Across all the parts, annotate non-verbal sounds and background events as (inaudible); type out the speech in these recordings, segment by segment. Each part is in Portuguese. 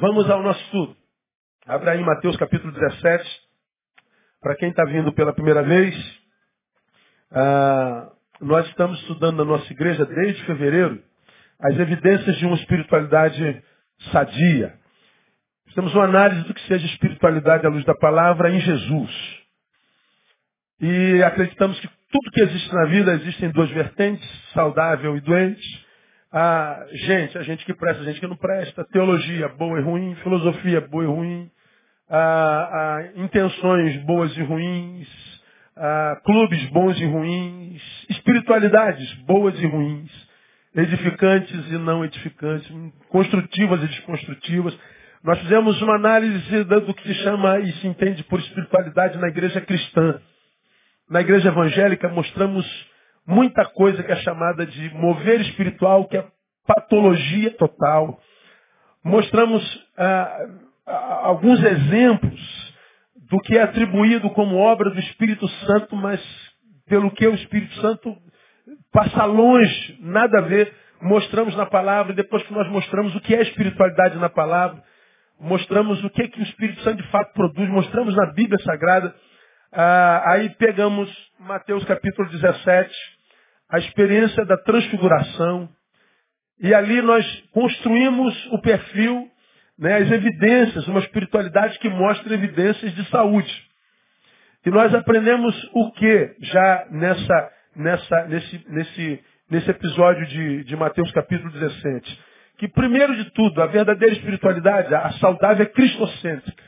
Vamos ao nosso estudo. Abra aí Mateus capítulo 17. Para quem está vindo pela primeira vez, ah, nós estamos estudando na nossa igreja desde fevereiro as evidências de uma espiritualidade sadia. Temos uma análise do que seja espiritualidade à luz da palavra em Jesus. E acreditamos que tudo que existe na vida existem duas vertentes, saudável e doente. A gente, a gente que presta, a gente que não presta, teologia boa e ruim, filosofia boa e ruim, a, a intenções boas e ruins, a, clubes bons e ruins, espiritualidades boas e ruins, edificantes e não edificantes, construtivas e desconstrutivas. Nós fizemos uma análise do que se chama e se entende por espiritualidade na igreja cristã. Na igreja evangélica mostramos muita coisa que é chamada de mover espiritual, que é patologia total. Mostramos ah, alguns exemplos do que é atribuído como obra do Espírito Santo, mas pelo que o Espírito Santo passa longe, nada a ver. Mostramos na palavra, depois que nós mostramos o que é espiritualidade na palavra, mostramos o que, é que o Espírito Santo de fato produz, mostramos na Bíblia Sagrada. Ah, aí pegamos Mateus capítulo 17, a experiência da transfiguração, e ali nós construímos o perfil, né, as evidências, uma espiritualidade que mostra evidências de saúde. E nós aprendemos o que já nessa, nessa, nesse, nesse, nesse episódio de, de Mateus capítulo 17? que primeiro de tudo, a verdadeira espiritualidade, a saudável é cristocêntrica.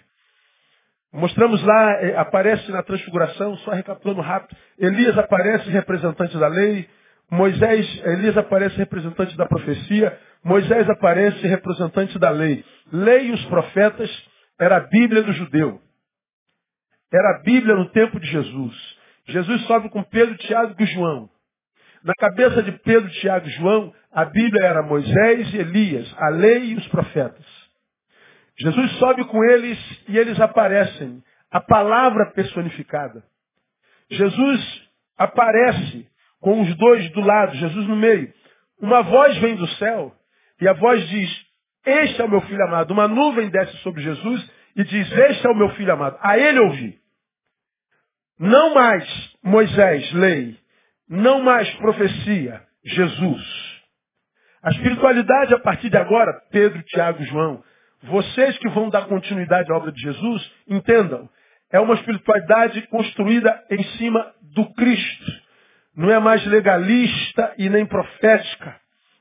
Mostramos lá, eh, aparece na transfiguração, só recapitulando rápido, Elias aparece representante da lei, Moisés, Elias aparece representante da profecia, Moisés aparece representante da lei. Lei e os profetas era a Bíblia do judeu. Era a Bíblia no tempo de Jesus. Jesus sobe com Pedro, Tiago e João. Na cabeça de Pedro, Tiago e João, a Bíblia era Moisés e Elias, a lei e os profetas. Jesus sobe com eles e eles aparecem. A palavra personificada. Jesus aparece com os dois do lado, Jesus no meio. Uma voz vem do céu e a voz diz, este é o meu filho amado. Uma nuvem desce sobre Jesus e diz, este é o meu filho amado. A ele ouvi. Não mais Moisés, lei. Não mais profecia, Jesus. A espiritualidade a partir de agora, Pedro, Tiago João, vocês que vão dar continuidade à obra de Jesus, entendam, é uma espiritualidade construída em cima do Cristo. Não é mais legalista e nem profética.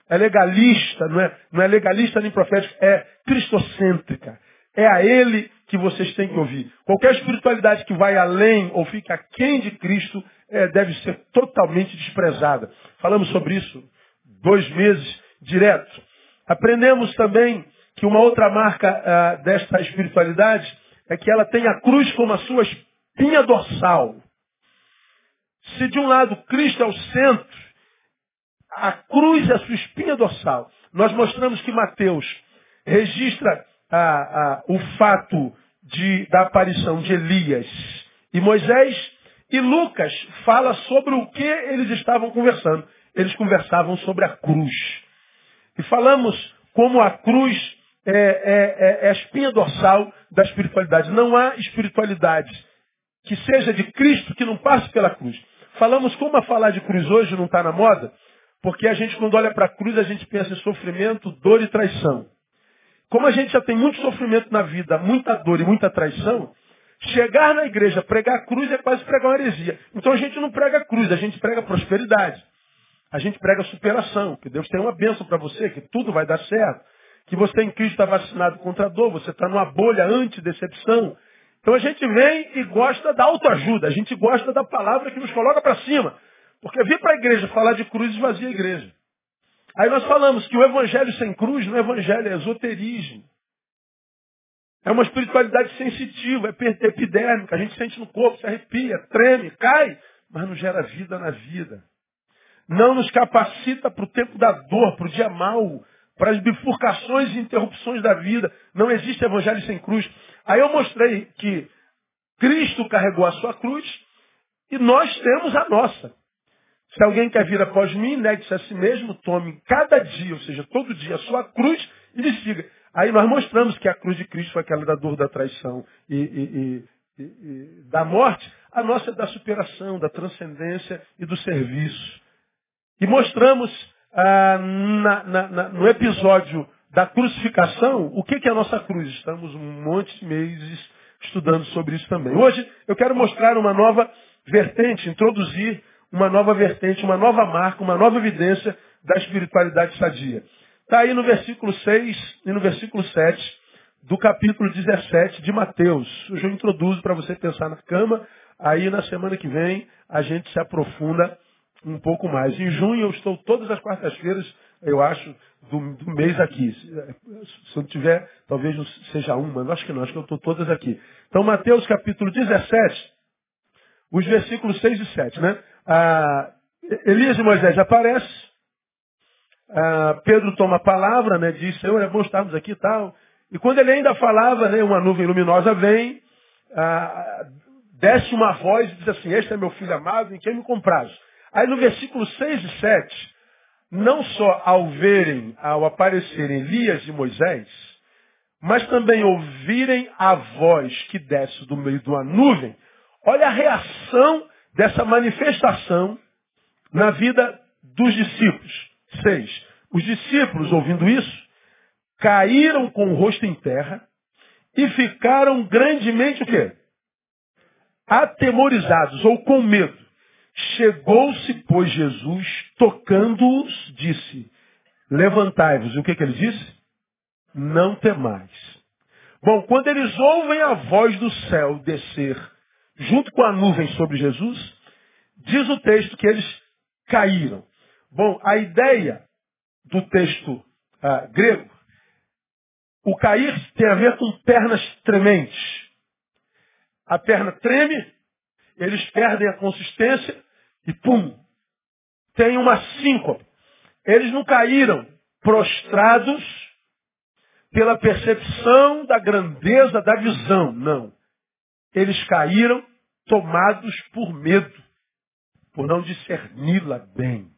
É legalista, não é, não é legalista nem profética, é cristocêntrica. É a Ele que vocês têm que ouvir. Qualquer espiritualidade que vai além ou fica aquém de Cristo é, deve ser totalmente desprezada. Falamos sobre isso dois meses direto. Aprendemos também que uma outra marca ah, desta espiritualidade é que ela tem a cruz como a sua espinha dorsal. Se de um lado Cristo é o centro, a cruz é a sua espinha dorsal. Nós mostramos que Mateus registra ah, ah, o fato de, da aparição de Elias e Moisés e Lucas fala sobre o que eles estavam conversando. Eles conversavam sobre a cruz. E falamos como a cruz é, é, é, é a espinha dorsal da espiritualidade. Não há espiritualidade que seja de Cristo que não passe pela cruz. Falamos como a falar de cruz hoje não está na moda, porque a gente, quando olha para a cruz, a gente pensa em sofrimento, dor e traição. Como a gente já tem muito sofrimento na vida, muita dor e muita traição, Chegar na igreja, pregar a cruz é quase pregar uma heresia. Então a gente não prega a cruz, a gente prega prosperidade. A gente prega superação, que Deus tem uma bênção para você, que tudo vai dar certo. Que você em Cristo está vacinado contra a dor, você está numa bolha anti-decepção. Então a gente vem e gosta da autoajuda, a gente gosta da palavra que nos coloca para cima. Porque vir para a igreja falar de cruz esvazia a igreja. Aí nós falamos que o evangelho sem cruz não é evangelho, é esoterismo. É uma espiritualidade sensitiva, é epidérmica. A gente sente no corpo, se arrepia, treme, cai, mas não gera vida na vida. Não nos capacita para o tempo da dor, para o dia mau, para as bifurcações e interrupções da vida. Não existe evangelho sem cruz. Aí eu mostrei que Cristo carregou a sua cruz e nós temos a nossa. Se alguém quer vir após mim, negue-se a si mesmo, tome cada dia, ou seja, todo dia, a sua cruz e lhe siga. Aí nós mostramos que a cruz de Cristo foi aquela da dor, da traição e, e, e, e da morte. A nossa é da superação, da transcendência e do serviço. E mostramos ah, na, na, na, no episódio da crucificação o que, que é a nossa cruz. Estamos um monte de meses estudando sobre isso também. Hoje eu quero mostrar uma nova vertente, introduzir uma nova vertente, uma nova marca, uma nova evidência da espiritualidade sadia. Está aí no versículo 6 e no versículo 7 do capítulo 17 de Mateus. Hoje eu introduzo para você pensar na cama, aí na semana que vem a gente se aprofunda um pouco mais. Em junho eu estou todas as quartas-feiras, eu acho, do, do, mês aqui. Se eu tiver, talvez seja uma, mas acho que não, acho que eu estou todas aqui. Então, Mateus capítulo 17, os versículos 6 e 7, né? Ah, Elias e Moisés aparecem, ah, Pedro toma a palavra, né, diz, Senhor, é bom estarmos aqui e tal. E quando ele ainda falava, né, uma nuvem luminosa vem, ah, desce uma voz e diz assim, este é meu filho amado, em quem me compraz. Aí no versículo 6 e 7, não só ao verem, ao aparecerem Elias e Moisés, mas também ouvirem a voz que desce do meio de uma nuvem, olha a reação dessa manifestação na vida dos discípulos. Seis. Os discípulos, ouvindo isso, caíram com o rosto em terra e ficaram grandemente o quê? Atemorizados ou com medo. Chegou-se, pois, Jesus, tocando-os, disse, levantai-vos. E o que, que ele disse? Não temais. Bom, quando eles ouvem a voz do céu descer junto com a nuvem sobre Jesus, diz o texto que eles caíram. Bom, a ideia do texto ah, grego, o cair tem a ver com pernas trementes. A perna treme, eles perdem a consistência e pum, tem uma síncope. Eles não caíram prostrados pela percepção da grandeza da visão, não. Eles caíram tomados por medo, por não discerni-la bem.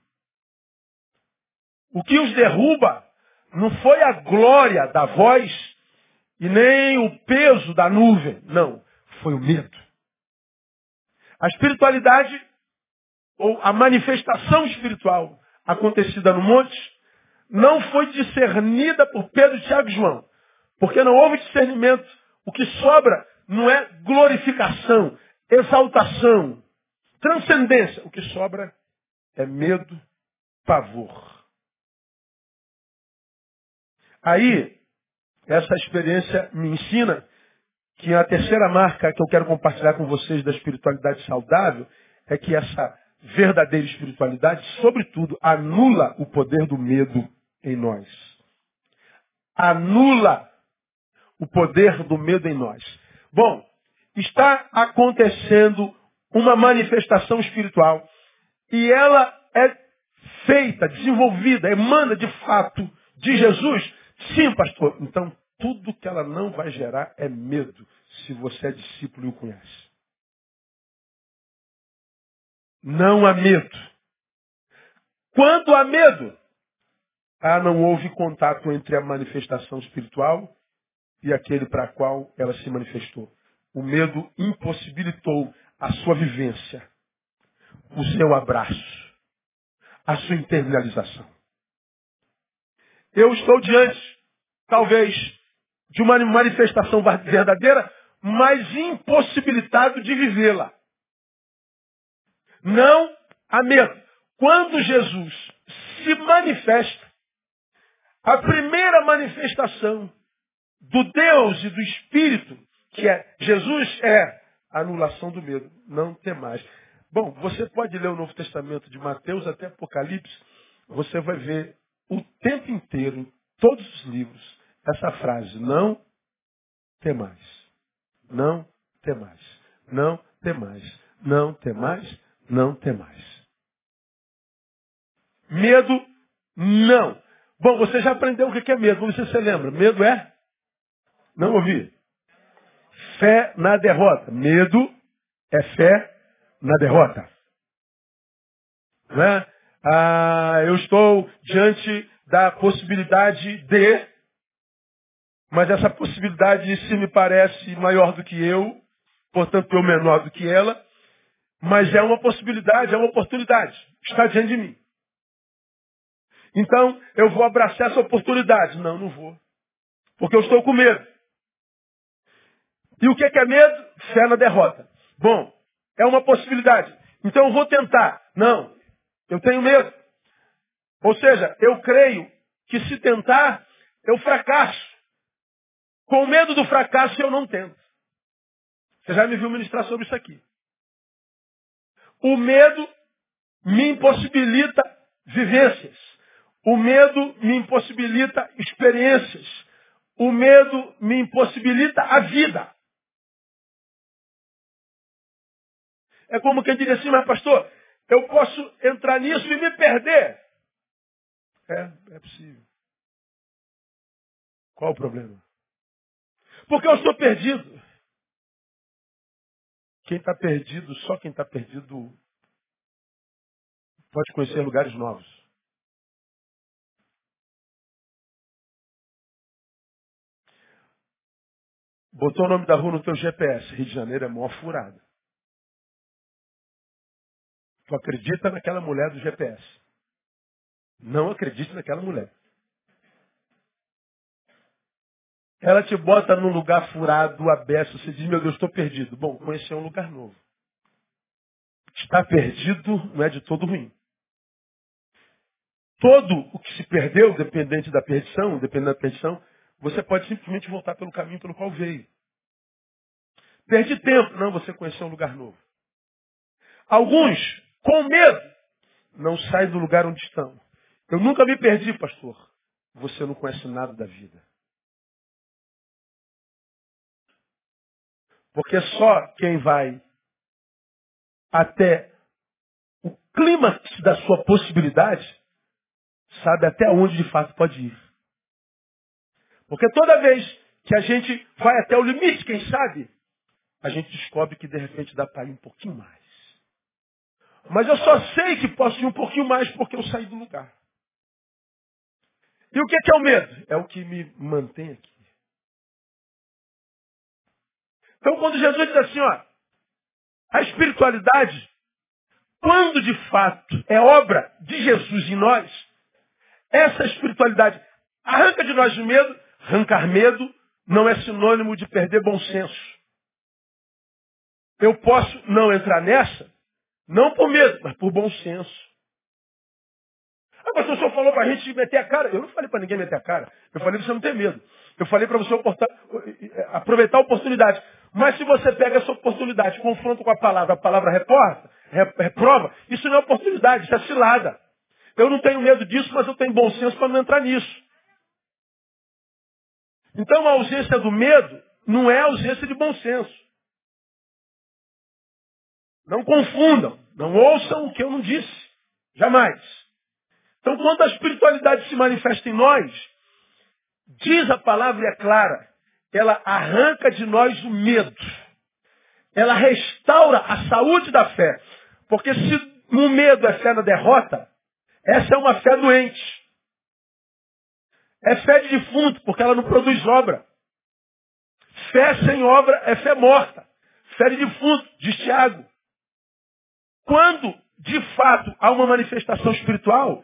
O que os derruba não foi a glória da voz e nem o peso da nuvem. Não, foi o medo. A espiritualidade, ou a manifestação espiritual acontecida no monte, não foi discernida por Pedro, Tiago e João. Porque não houve discernimento. O que sobra não é glorificação, exaltação, transcendência. O que sobra é medo, pavor. Aí, essa experiência me ensina que a terceira marca que eu quero compartilhar com vocês da espiritualidade saudável é que essa verdadeira espiritualidade, sobretudo, anula o poder do medo em nós. Anula o poder do medo em nós. Bom, está acontecendo uma manifestação espiritual e ela é feita, desenvolvida, emana de fato de Jesus Sim, pastor. Então, tudo que ela não vai gerar é medo, se você é discípulo e o conhece. Não há medo. Quando há medo, ah, não houve contato entre a manifestação espiritual e aquele para qual ela se manifestou. O medo impossibilitou a sua vivência, o seu abraço, a sua internalização. Eu estou diante, talvez, de uma manifestação verdadeira, mas impossibilitado de vivê-la. Não há medo. Quando Jesus se manifesta, a primeira manifestação do Deus e do Espírito, que é Jesus, é a anulação do medo. Não tem mais. Bom, você pode ler o Novo Testamento de Mateus até Apocalipse, você vai ver o tempo inteiro, em todos os livros, essa frase, não temais. Não temais. Não temais. Não temais. Não temais. Medo, não. Bom, você já aprendeu o que é medo. Vamos ver se você lembra. Medo é? Não ouvi. Fé na derrota. Medo é fé na derrota. Não é? ah, eu estou diante da possibilidade de Mas essa possibilidade se me parece maior do que eu, portanto eu menor do que ela, mas é uma possibilidade, é uma oportunidade. Está diante de mim. Então, eu vou abraçar essa oportunidade. Não, não vou. Porque eu estou com medo. E o que é medo? Fé na derrota. Bom, é uma possibilidade. Então eu vou tentar. Não, eu tenho medo. Ou seja, eu creio que se tentar, eu fracasso. Com medo do fracasso, eu não tento. Você já me viu ministrar sobre isso aqui. O medo me impossibilita vivências. O medo me impossibilita experiências. O medo me impossibilita a vida. É como quem diz assim, mas pastor, eu posso entrar nisso e me perder. É, é possível. Qual o problema? Porque eu estou perdido. Quem está perdido, só quem está perdido pode conhecer lugares novos. Botou o nome da rua no teu GPS. Rio de Janeiro é mó furada. Tu acredita naquela mulher do GPS. Não acredite naquela mulher. Ela te bota num lugar furado, aberto. Você diz, meu Deus, estou perdido. Bom, conhecer um lugar novo. Estar perdido não é de todo ruim. Todo o que se perdeu, dependente da perdição, dependendo da perdição, você pode simplesmente voltar pelo caminho pelo qual veio. Perdi tempo. Não, você conheceu um lugar novo. Alguns, com medo, não saem do lugar onde estão. Eu nunca me perdi, pastor. Você não conhece nada da vida. Porque só quem vai até o clímax da sua possibilidade sabe até onde de fato pode ir. Porque toda vez que a gente vai até o limite, quem sabe, a gente descobre que de repente dá para ir um pouquinho mais. Mas eu só sei que posso ir um pouquinho mais porque eu saí do lugar. E o que é o medo? É o que me mantém aqui. Então, quando Jesus diz assim, ó, a espiritualidade, quando de fato é obra de Jesus em nós, essa espiritualidade arranca de nós o medo, arrancar medo não é sinônimo de perder bom senso. Eu posso não entrar nessa, não por medo, mas por bom senso. Ah, mas o senhor falou para a gente meter a cara. Eu não falei para ninguém meter a cara. Eu falei para você não ter medo. Eu falei para você aproveitar a oportunidade. Mas se você pega essa oportunidade, confronta com a palavra, a palavra reporta, reprova, isso não é oportunidade, isso é cilada. Eu não tenho medo disso, mas eu tenho bom senso para não entrar nisso. Então a ausência do medo não é ausência de bom senso. Não confundam, não ouçam o que eu não disse. Jamais. Então quando a espiritualidade se manifesta em nós, diz a palavra e é clara, ela arranca de nós o medo. Ela restaura a saúde da fé. Porque se no medo é fé na derrota, essa é uma fé doente. É fé de defunto, porque ela não produz obra. Fé sem obra é fé morta. Fé de defunto, diz Tiago. Quando, de fato, há uma manifestação espiritual,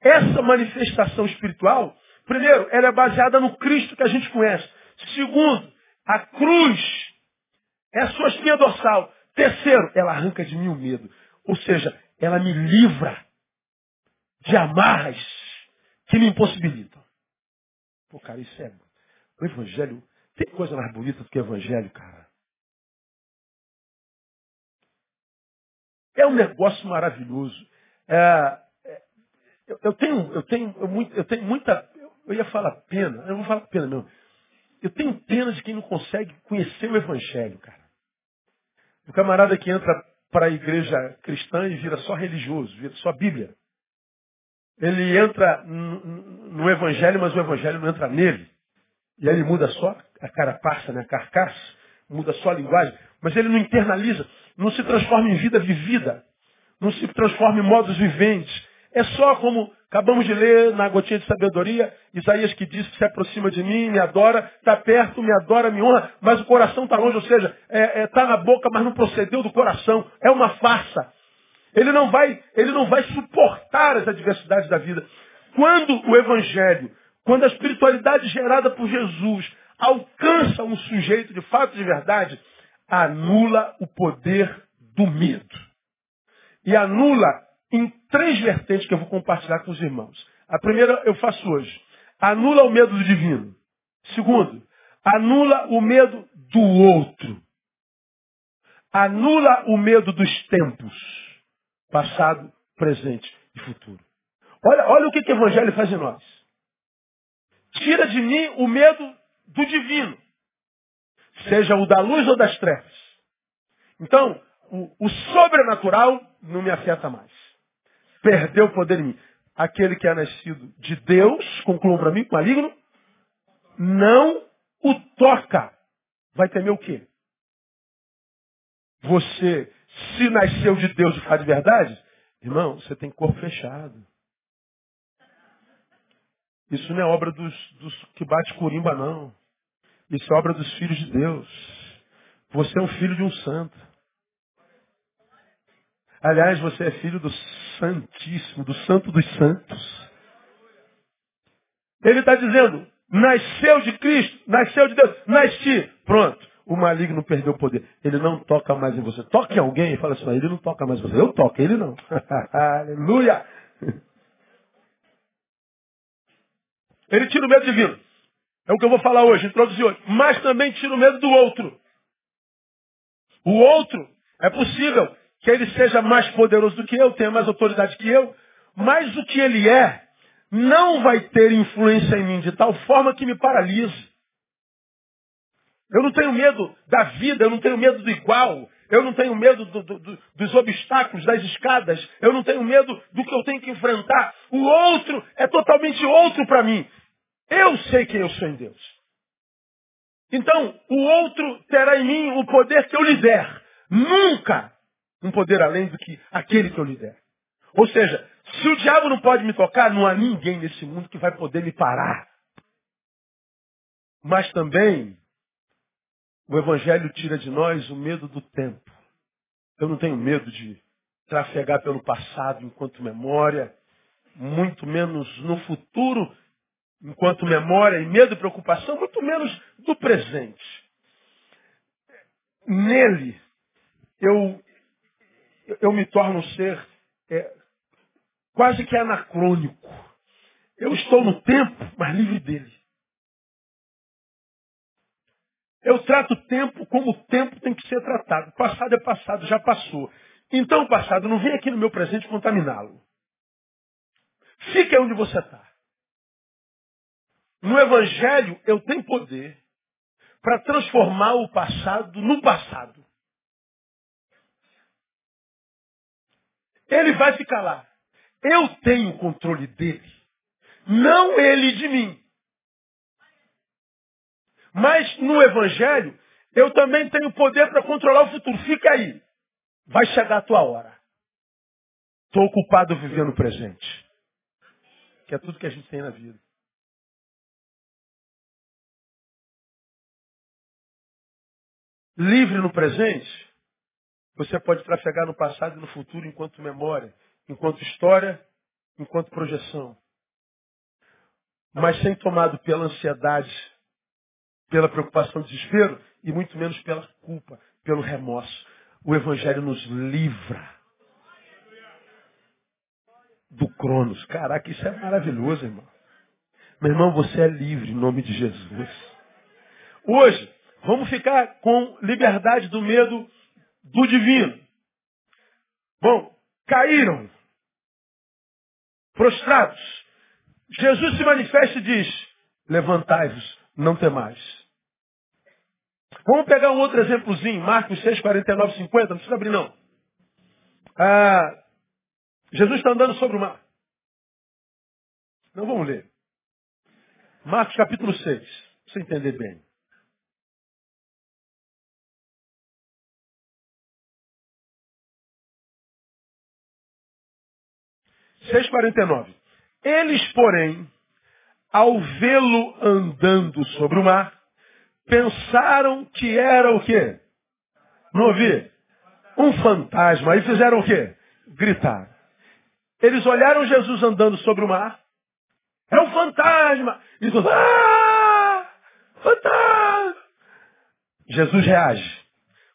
essa manifestação espiritual, primeiro, ela é baseada no Cristo que a gente conhece. Segundo, a cruz é a sua espinha dorsal. Terceiro, ela arranca de mim o medo. Ou seja, ela me livra de amarras que me impossibilitam. Pô, cara, isso é. O Evangelho. Tem coisa mais bonita do que o Evangelho, cara. É um negócio maravilhoso. É, é, eu, eu, tenho, eu, tenho, eu, eu tenho muita. Eu ia falar pena, eu vou falar pena, não. Eu tenho pena de quem não consegue conhecer o Evangelho, cara. O camarada que entra para a igreja cristã e vira só religioso, vira só Bíblia. Ele entra no Evangelho, mas o Evangelho não entra nele. E aí ele muda só a carapaça, né, a carcaça, muda só a linguagem, mas ele não internaliza, não se transforma em vida vivida, não se transforma em modos viventes. É só como acabamos de ler na gotinha de sabedoria, Isaías que diz que se aproxima de mim, me adora, está perto, me adora, me honra, mas o coração está longe, ou seja, está é, é, tá na boca, mas não procedeu do coração. É uma farsa. Ele não vai, ele não vai suportar as adversidades da vida. Quando o evangelho, quando a espiritualidade gerada por Jesus alcança um sujeito de fato de verdade, anula o poder do medo. E anula em três vertentes que eu vou compartilhar com os irmãos. A primeira eu faço hoje. Anula o medo do divino. Segundo, anula o medo do outro. Anula o medo dos tempos. Passado, presente e futuro. Olha, olha o que, que o Evangelho faz em nós. Tira de mim o medo do divino. Seja o da luz ou das trevas. Então, o, o sobrenatural não me afeta mais perdeu o poder em mim. Aquele que é nascido de Deus, concluam para mim, maligno, não o toca. Vai temer o quê? Você, se nasceu de Deus e faz de verdade, irmão, você tem corpo fechado. Isso não é obra dos, dos que bate corimba, não. Isso é obra dos filhos de Deus. Você é um filho de um santo. Aliás, você é filho do Santíssimo, do Santo dos Santos. Ele está dizendo, nasceu de Cristo, nasceu de Deus, nasci. Pronto. O maligno perdeu o poder. Ele não toca mais em você. Toque alguém e fala assim, ele não toca mais em você. Eu toco, ele não. (laughs) Aleluia! Ele tira o medo divino. É o que eu vou falar hoje, introduzir hoje. Mas também tira o medo do outro. O outro é possível que ele seja mais poderoso do que eu, tenha mais autoridade que eu, mas o que ele é não vai ter influência em mim de tal forma que me paralise. Eu não tenho medo da vida, eu não tenho medo do igual, eu não tenho medo do, do, do, dos obstáculos, das escadas, eu não tenho medo do que eu tenho que enfrentar. O outro é totalmente outro para mim. Eu sei quem eu sou em Deus. Então, o outro terá em mim o poder que eu lhe der. Nunca um poder além do que aquele que eu lhe der. Ou seja, se o diabo não pode me tocar, não há ninguém nesse mundo que vai poder me parar. Mas também, o Evangelho tira de nós o medo do tempo. Eu não tenho medo de trafegar pelo passado enquanto memória, muito menos no futuro enquanto memória e medo e preocupação, muito menos do presente. Nele, eu, eu me torno um ser é, quase que anacrônico. Eu estou no tempo, mas livre dele. Eu trato o tempo como o tempo tem que ser tratado. O passado é passado, já passou. Então passado não vem aqui no meu presente contaminá-lo. Fique onde você está. No Evangelho eu tenho poder para transformar o passado no passado. Ele vai ficar lá. Eu tenho o controle dele. Não ele de mim. Mas no Evangelho, eu também tenho poder para controlar o futuro. Fica aí. Vai chegar a tua hora. Estou ocupado vivendo o presente. Que é tudo que a gente tem na vida. Livre no presente, você pode trafegar no passado e no futuro enquanto memória, enquanto história, enquanto projeção. Mas sem tomado pela ansiedade, pela preocupação, desespero e muito menos pela culpa, pelo remorso. O Evangelho nos livra do Cronos. Caraca, isso é maravilhoso, irmão. Meu irmão, você é livre em nome de Jesus. Hoje, vamos ficar com liberdade do medo do divino. Bom, caíram, prostrados. Jesus se manifesta e diz: Levantai-vos, não temais. Vamos pegar um outro exemplozinho, Marcos 6, 49, 50, não precisa abrir não. Ah, Jesus está andando sobre o mar. Não vamos ler. Marcos capítulo 6, para você entender bem. 6,49. Eles, porém, ao vê-lo andando sobre o mar, pensaram que era o quê? Não ouvi? Um fantasma. Aí fizeram o quê? Gritar. Eles olharam Jesus andando sobre o mar. É um fantasma. E todos, ah! Fantasma! Jesus reage.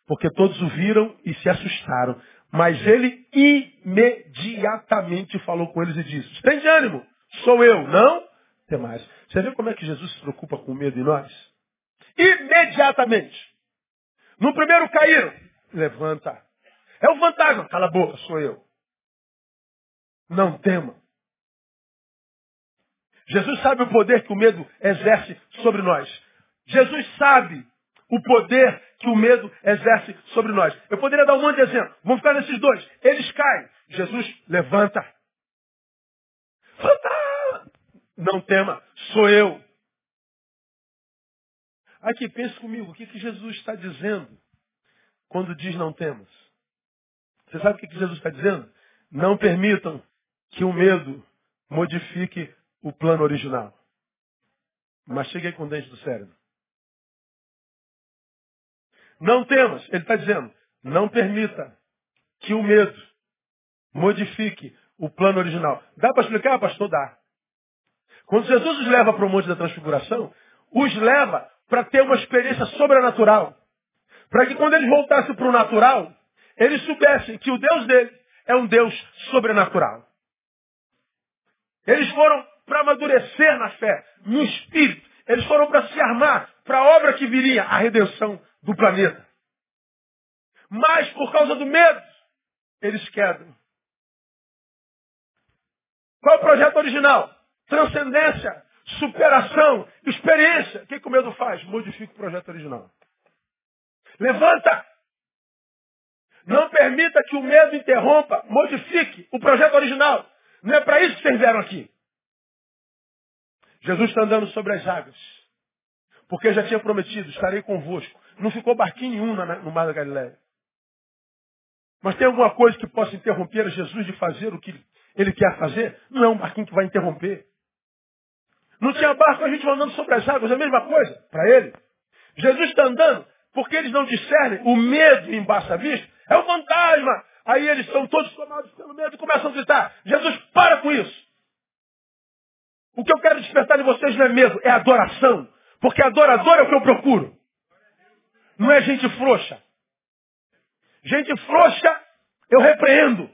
Porque todos o viram e se assustaram. Mas ele imediatamente falou com eles e disse, tem de ânimo, sou eu, não tem mais. Você vê como é que Jesus se preocupa com o medo em nós? Imediatamente. No primeiro caíram, levanta. É o fantasma, cala a boca, sou eu. Não tema. Jesus sabe o poder que o medo exerce sobre nós. Jesus sabe o poder que o medo exerce sobre nós. Eu poderia dar um monte de exemplo. Vamos ficar nesses dois. Eles caem. Jesus levanta. Fantasma! Não tema, sou eu. Aqui, pense comigo, o que, que Jesus está dizendo quando diz não temas? Você sabe o que, que Jesus está dizendo? Não permitam que o medo modifique o plano original. Mas cheguei com o dente do cérebro. Não temas, ele está dizendo, não permita que o medo modifique o plano original. Dá para explicar, pastor? Dá. Quando Jesus os leva para o Monte da Transfiguração, os leva para ter uma experiência sobrenatural. Para que quando eles voltassem para o natural, eles soubessem que o Deus dele é um Deus sobrenatural. Eles foram para amadurecer na fé, no espírito. Eles foram para se armar para a obra que viria, a redenção do planeta. Mas por causa do medo, eles quedam. Qual é o projeto original? Transcendência, superação, experiência. O que, que o medo faz? Modifica o projeto original. Levanta! Não permita que o medo interrompa, modifique o projeto original. Não é para isso que vocês vieram aqui. Jesus está andando sobre as águas. Porque já tinha prometido, estarei convosco. Não ficou barquinho nenhum no mar da Galileia. Mas tem alguma coisa que possa interromper Jesus de fazer o que ele quer fazer? Não é um barquinho que vai interromper. Não tinha barco, a gente andando sobre as águas, é a mesma coisa para ele. Jesus está andando porque eles não discernem o medo embaixo a vista. É o fantasma. Aí eles são todos tomados pelo medo e começam a gritar. Jesus, para com isso. O que eu quero despertar em vocês não é medo, é adoração. Porque adorador é o que eu procuro. Não é gente frouxa. Gente frouxa, eu repreendo.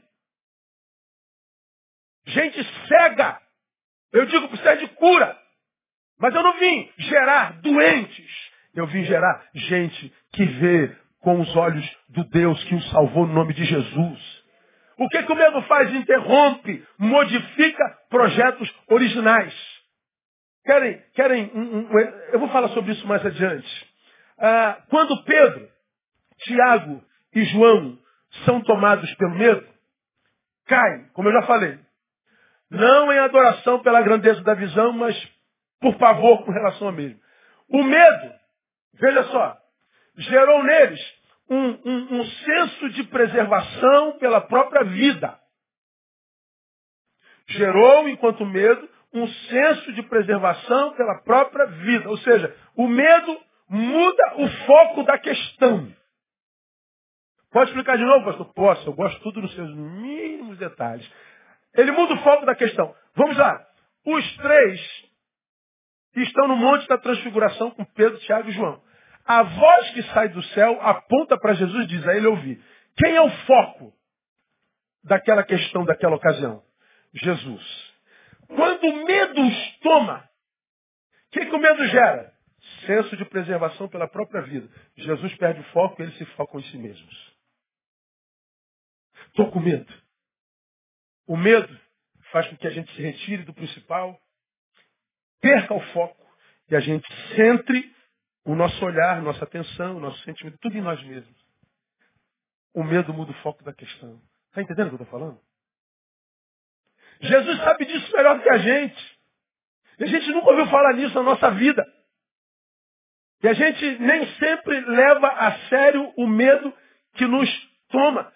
Gente cega, eu digo precisa de cura. Mas eu não vim gerar doentes. Eu vim gerar gente que vê com os olhos do Deus que o salvou no nome de Jesus. O que, que o medo faz? Interrompe, modifica projetos originais. Querem, querem um, um, eu vou falar sobre isso mais adiante. Ah, quando Pedro, Tiago e João são tomados pelo medo, caem, como eu já falei. Não em adoração pela grandeza da visão, mas por pavor com relação a mesmo. O medo, veja só, gerou neles um, um, um senso de preservação pela própria vida. Gerou, enquanto medo, um senso de preservação pela própria vida. Ou seja, o medo muda o foco da questão. Pode explicar de novo, pastor? Posso, eu gosto tudo nos seus mínimos detalhes. Ele muda o foco da questão. Vamos lá. Os três estão no Monte da Transfiguração com Pedro, Tiago e João. A voz que sai do céu aponta para Jesus e diz a ele ouvir. Quem é o foco daquela questão, daquela ocasião? Jesus. Quando o medo os toma, o que, que o medo gera? Senso de preservação pela própria vida. Jesus perde o foco e eles se focam em si mesmos. Estou com medo. O medo faz com que a gente se retire do principal, perca o foco e a gente centre o nosso olhar, nossa atenção, nosso sentimento, tudo em nós mesmos. O medo muda o foco da questão. Está entendendo o que eu estou falando? Jesus sabe disso melhor do que a gente. E a gente nunca ouviu falar nisso na nossa vida. E a gente nem sempre leva a sério o medo que nos toma.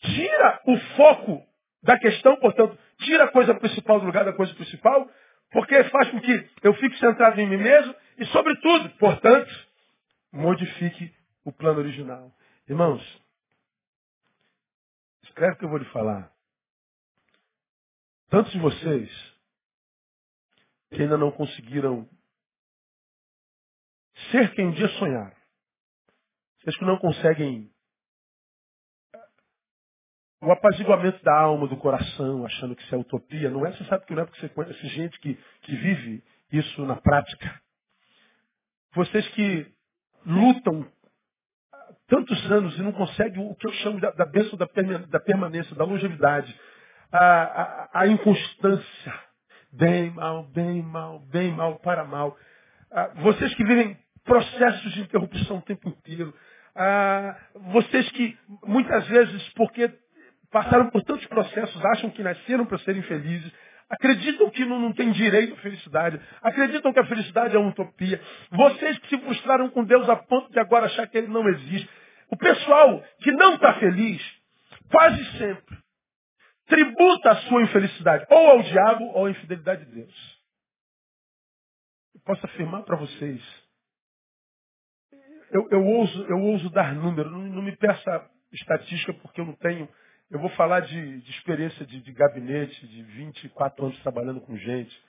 Tira o foco da questão, portanto, tira a coisa principal do lugar da coisa principal, porque faz com que eu fique centrado em mim mesmo e, sobretudo, portanto, modifique o plano original. Irmãos, escreve o que eu vou lhe falar. Tantos de vocês que ainda não conseguiram ser quem um dia sonharam. Vocês que não conseguem o apaziguamento da alma, do coração, achando que isso é utopia, não é, você sabe que não é porque você conhece gente que, que vive isso na prática. Vocês que lutam tantos anos e não conseguem o que eu chamo da, da bênção da, da permanência, da longevidade, a, a, a, inconstância, bem, mal, bem, mal, bem, mal, para mal. Ah, vocês que vivem processos de interrupção o tempo inteiro. Ah, vocês que muitas vezes, porque passaram por tantos processos, acham que nasceram para serem felizes, acreditam que não, não tem direito à felicidade, acreditam que a felicidade é uma utopia. Vocês que se frustraram com Deus a ponto de agora achar que Ele não existe. O pessoal que não está feliz, quase sempre, tributa a sua infelicidade ou ao diabo ou à infidelidade de Deus. Eu posso afirmar para vocês, eu, eu, ouso, eu ouso dar número, não, não me peça estatística porque eu não tenho eu vou falar de, de experiência de, de, gabinete, de 24 anos trabalhando com gente.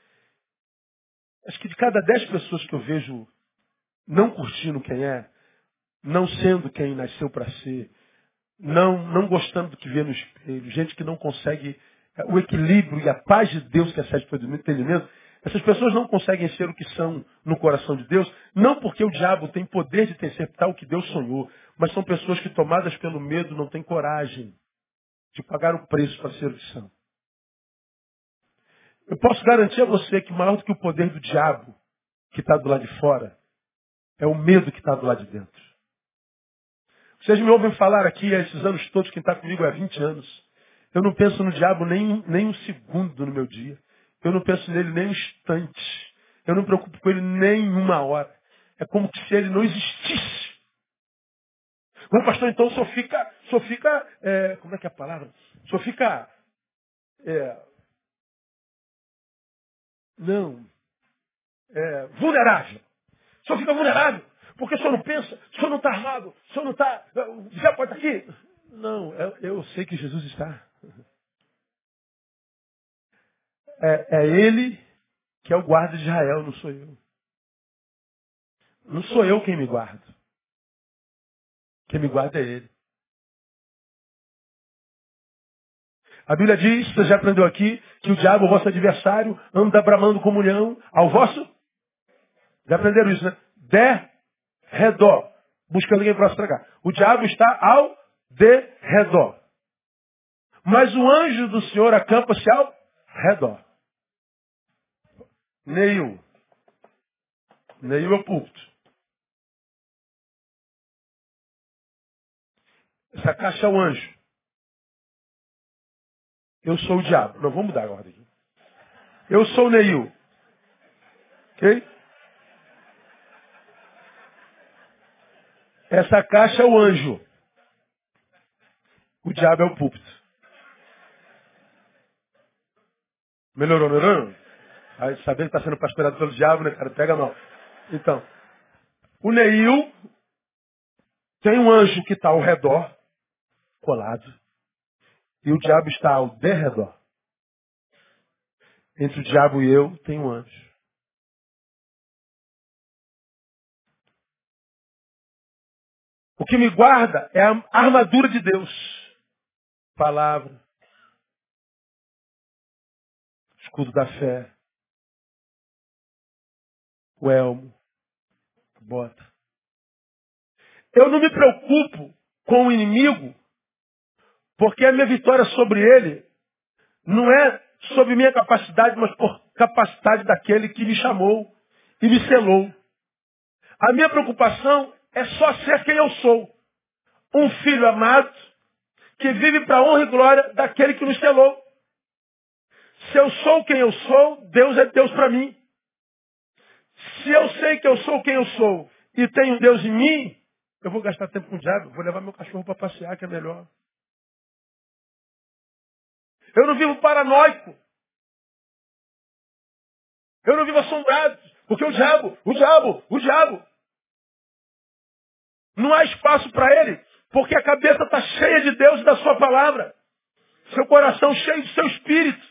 Acho que de cada 10 pessoas que eu vejo não curtindo quem é, não sendo quem nasceu para ser, não, não gostando do que vê no espelho, gente que não consegue é, o equilíbrio e a paz de Deus que excede todo entendimento, essas pessoas não conseguem ser o que são no coração de Deus, não porque o diabo tem poder de interceptar o que Deus sonhou, mas são pessoas que tomadas pelo medo não têm coragem de pagar o preço para ser o que são. Eu posso garantir a você que maior do que o poder do diabo que está do lado de fora é o medo que está do lado de dentro. Vocês me ouvem falar aqui há esses anos todos, quem está comigo há 20 anos. Eu não penso no diabo nem, nem um segundo no meu dia. Eu não penso nele nem um instante. Eu não me preocupo com ele nem uma hora. É como se ele não existisse. Mas pastor, então só fica, só fica, é, como é que é a palavra? Só fica, é, não, é, vulnerável. Só fica vulnerável. Porque o senhor não pensa, o senhor não está armado, o senhor não está, já pode estar aqui. Não, eu, eu sei que Jesus está. É, é Ele que é o guarda de Israel, não sou eu. Não sou eu quem me guarda. Quem me guarda é Ele. A Bíblia diz, você já aprendeu aqui, que o diabo, o vosso adversário, anda bramando comunhão ao vosso. Já aprenderam isso, né? De redor. Busca ninguém para estragar. O diabo está ao de redor. Mas o anjo do Senhor acampa-se ao redor. Neil. Neil é o púlpito. Essa caixa é o anjo. Eu sou o diabo. Não, vamos mudar a ordem. Eu sou o Neil. Ok? Essa caixa é o anjo. O diabo é o púlpito. Melhorou, melhorou? Aí, sabendo que está sendo pastorado pelo diabo, né, cara? Pega mal. Então, o Neil tem um anjo que está ao redor colado. E o diabo está ao derredor. Entre o diabo e eu tem um anjo. O que me guarda é a armadura de Deus. Palavra. Escudo da fé. O elmo. Bota. Eu não me preocupo com o inimigo porque a minha vitória sobre ele não é sobre minha capacidade, mas por capacidade daquele que me chamou e me selou. A minha preocupação é só ser quem eu sou. Um filho amado que vive para a honra e glória daquele que nos selou. Se eu sou quem eu sou, Deus é Deus para mim. Se eu sei que eu sou quem eu sou e tenho Deus em mim, eu vou gastar tempo com o diabo, vou levar meu cachorro para passear, que é melhor. Eu não vivo paranoico. Eu não vivo assombrado. Porque o diabo, o diabo, o diabo. Não há espaço para ele. Porque a cabeça está cheia de Deus e da sua palavra. Seu coração cheio do seu espírito.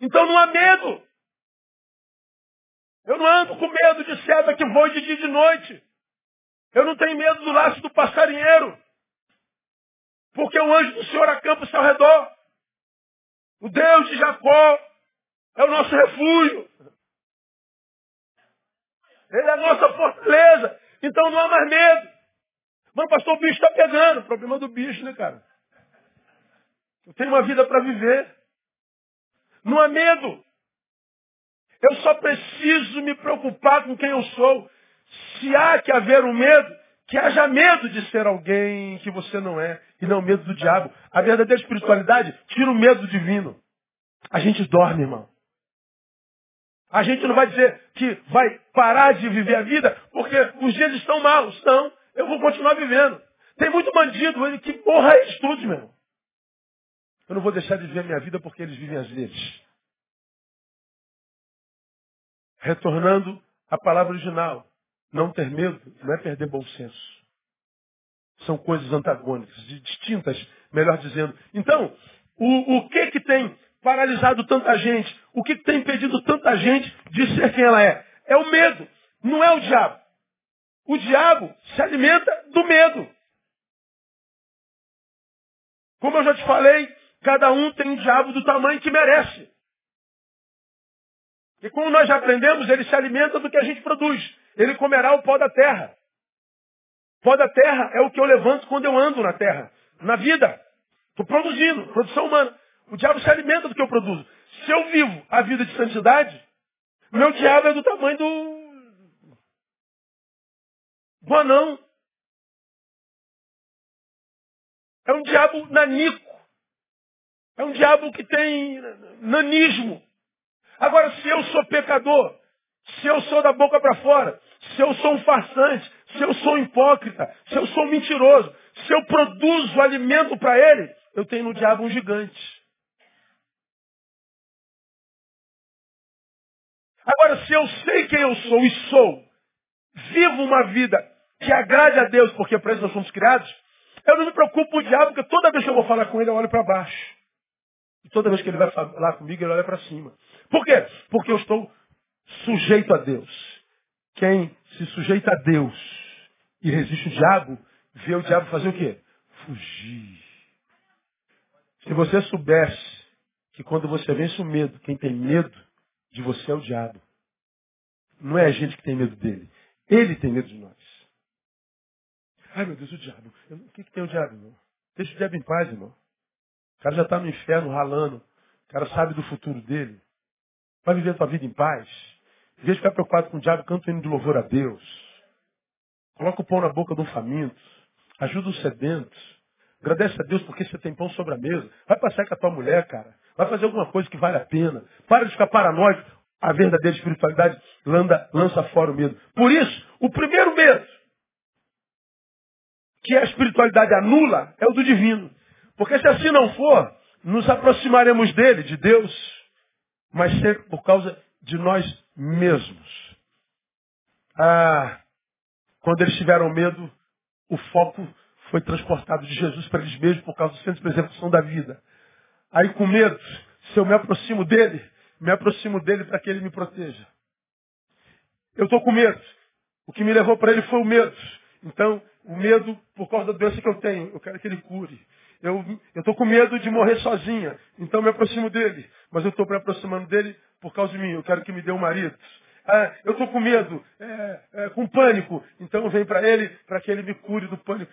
Então não há medo. Eu não ando com medo de seta que voe de dia e de noite. Eu não tenho medo do laço do passarinheiro. Porque o anjo do Senhor acampa-se ao redor. O Deus de Jacó é o nosso refúgio. Ele é a nossa fortaleza. Então não há mais medo. Mas pastor, o bicho está pegando. O problema do bicho, né, cara? Eu tenho uma vida para viver. Não há medo. Eu só preciso me preocupar com quem eu sou. Se há que haver um medo, que haja medo de ser alguém que você não é, e não medo do diabo. A verdadeira espiritualidade tira o medo divino. A gente dorme, irmão. A gente não vai dizer que vai parar de viver a vida porque os dias estão maus. Não, eu vou continuar vivendo. Tem muito bandido que morra eles todos, meu irmão. Eu não vou deixar de viver a minha vida porque eles vivem as deles. Retornando à palavra original. Não ter medo não é perder bom senso. São coisas antagônicas, distintas, melhor dizendo. Então, o, o que que tem paralisado tanta gente? O que, tem impedido tanta gente de ser quem ela é? É o medo, não é o diabo. O diabo se alimenta do medo. Como eu já te falei, cada um tem um diabo do tamanho que merece. E como nós já aprendemos, ele se alimenta do que a gente produz. Ele comerá o pó da terra. Pó da terra é o que eu levanto quando eu ando na terra. Na vida. Estou produzindo, produção humana. O diabo se alimenta do que eu produzo. Se eu vivo a vida de santidade, meu diabo é do tamanho do. do anão. É um diabo nanico. É um diabo que tem nanismo. Agora, se eu sou pecador, se eu sou da boca para fora, se eu sou um farsante, se eu sou um hipócrita, se eu sou um mentiroso, se eu produzo alimento para ele, eu tenho no diabo um gigante. Agora, se eu sei quem eu sou e sou, vivo uma vida que agrade a Deus, porque para isso nós somos criados, eu não me preocupo com o diabo, porque toda vez que eu vou falar com ele, eu olho para baixo. E toda vez que ele vai falar comigo, ele olha para cima. Por quê? Porque eu estou sujeito a Deus. Quem se sujeita a Deus e resiste o diabo, vê o diabo fazer o quê? Fugir. Se você soubesse que quando você vence o medo, quem tem medo de você é o diabo. Não é a gente que tem medo dele. Ele tem medo de nós. Ai meu Deus, o diabo. O que, que tem o diabo, irmão? Deixa o diabo em paz, irmão. O cara já está no inferno ralando. O cara sabe do futuro dele. Vai viver a tua vida em paz. Em vez de ficar preocupado com o diabo, canta o hino de louvor a Deus. Coloca o pão na boca um faminto. Ajuda os sedentos. Agradece a Deus porque você tem pão sobre a mesa. Vai passear com a tua mulher, cara. Vai fazer alguma coisa que vale a pena. Para de ficar paranoico. A verdadeira espiritualidade lança, fora o medo. Por isso, o primeiro medo que a espiritualidade anula é o do divino. Porque se assim não for, nos aproximaremos dele, de Deus, mas sempre por causa de nós mesmos. Ah, quando eles tiveram medo, o foco foi transportado de Jesus para eles mesmos por causa do centro de preservação da vida. Aí com medo, se eu me aproximo dele, me aproximo dele para que ele me proteja. Eu estou com medo. O que me levou para ele foi o medo. Então, o medo por causa da doença que eu tenho, eu quero que ele cure. Eu estou com medo de morrer sozinha, então me aproximo dele. Mas eu estou me aproximando dele por causa de mim, eu quero que me dê um marido. Ah, eu estou com medo, é, é, com pânico, então venho para ele para que ele me cure do pânico.